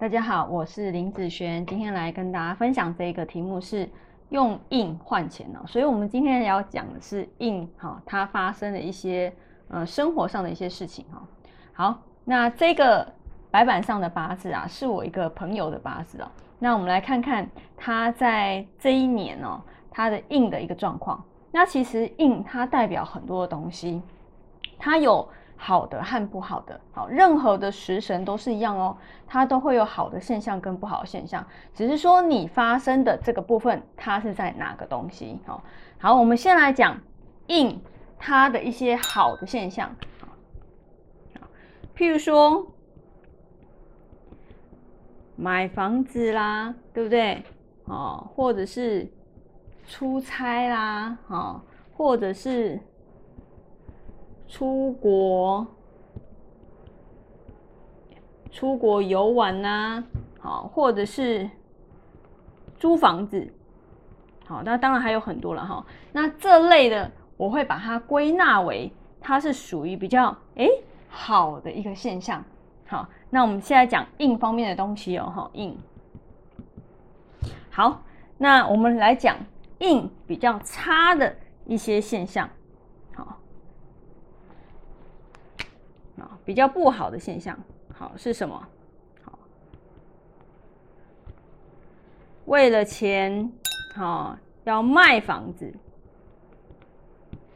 大家好，我是林子璇，今天来跟大家分享这个题目是用印换钱哦。所以，我们今天要讲的是印哈，它发生的一些呃生活上的一些事情哈。好，那这个白板上的八字啊，是我一个朋友的八字哦。那我们来看看他在这一年哦，他的印的一个状况。那其实印它代表很多的东西，它有好的和不好的。好，任何的食神都是一样哦，它都会有好的现象跟不好的现象，只是说你发生的这个部分，它是在哪个东西？好，好，我们先来讲印它的一些好的现象。譬如说买房子啦，对不对？哦，或者是。出差啦，哦，或者是出国，出国游玩呐，好，或者是租房子，好，那当然还有很多了哈。那这类的，我会把它归纳为它是属于比较哎好的一个现象。好，那我们现在讲硬方面的东西哦，哈，硬。好，那我们来讲。硬比较差的一些现象，好，啊，比较不好的现象，好是什么？好，为了钱，好要卖房子，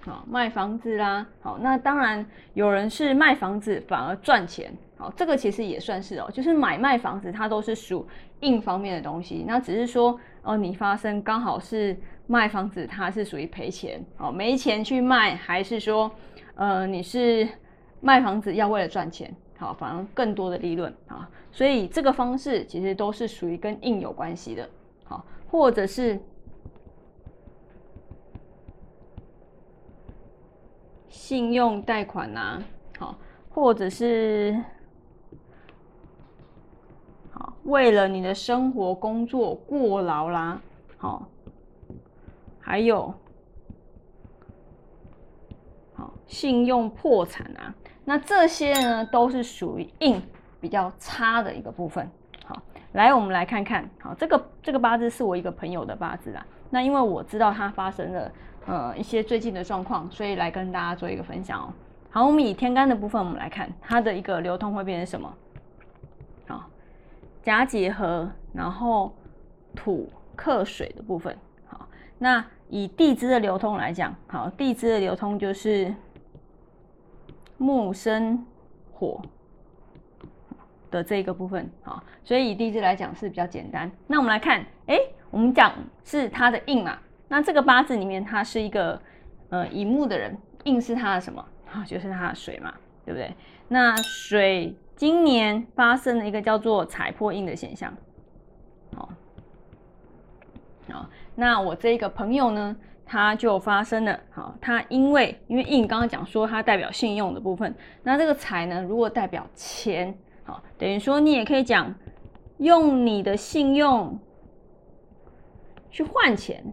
好卖房子啦，好，那当然有人是卖房子反而赚钱，好，这个其实也算是哦，就是买卖房子它都是属硬方面的东西，那只是说哦，你发生刚好是。卖房子它是属于赔钱。哦，没钱去卖，还是说，呃，你是卖房子要为了赚钱，好，反而更多的利润啊，所以这个方式其实都是属于跟硬有关系的，好，或者是信用贷款呐，好，或者是好为了你的生活工作过劳啦，好。还有，好，信用破产啊，那这些呢都是属于硬比较差的一个部分。好，来我们来看看，好，这个这个八字是我一个朋友的八字啊。那因为我知道他发生了呃一些最近的状况，所以来跟大家做一个分享哦。好，我们以天干的部分，我们来看它的一个流通会变成什么？好，甲结合，然后土克水的部分。好那以地支的流通来讲，好，地支的流通就是木生火的这个部分，好，所以以地支来讲是比较简单。那我们来看，哎，我们讲是它的印嘛，那这个八字里面它是一个呃乙木的人，印是它的什么？就是它的水嘛，对不对？那水今年发生了一个叫做踩破印的现象，好。好，那我这一个朋友呢，他就发生了。好，他因为因为印刚刚讲说它代表信用的部分，那这个财呢，如果代表钱，好，等于说你也可以讲用你的信用去换钱，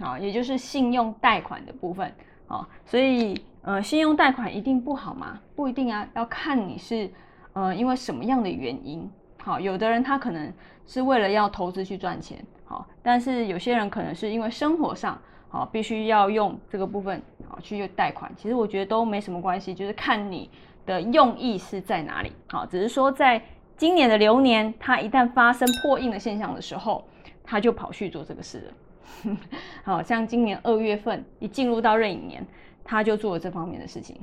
好，也就是信用贷款的部分，好，所以呃，信用贷款一定不好吗？不一定啊，要看你是呃因为什么样的原因。好，有的人他可能是为了要投资去赚钱，好，但是有些人可能是因为生活上，好，必须要用这个部分，好去贷款。其实我觉得都没什么关系，就是看你的用意是在哪里。好，只是说在今年的流年，它一旦发生破印的现象的时候，他就跑去做这个事了。好像今年二月份一进入到壬寅年，他就做了这方面的事情。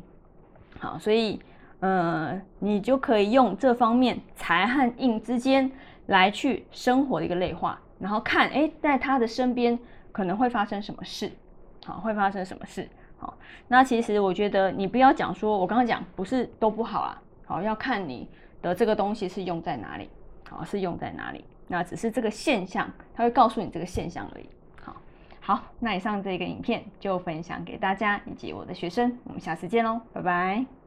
好，所以。呃，你就可以用这方面财和印之间来去生活的一个类化，然后看，哎，在他的身边可能会发生什么事，好，会发生什么事，好，那其实我觉得你不要讲说，我刚刚讲不是都不好啊，好，要看你的这个东西是用在哪里，好，是用在哪里，那只是这个现象，他会告诉你这个现象而已，好，好，那以上这个影片就分享给大家以及我的学生，我们下次见喽，拜拜。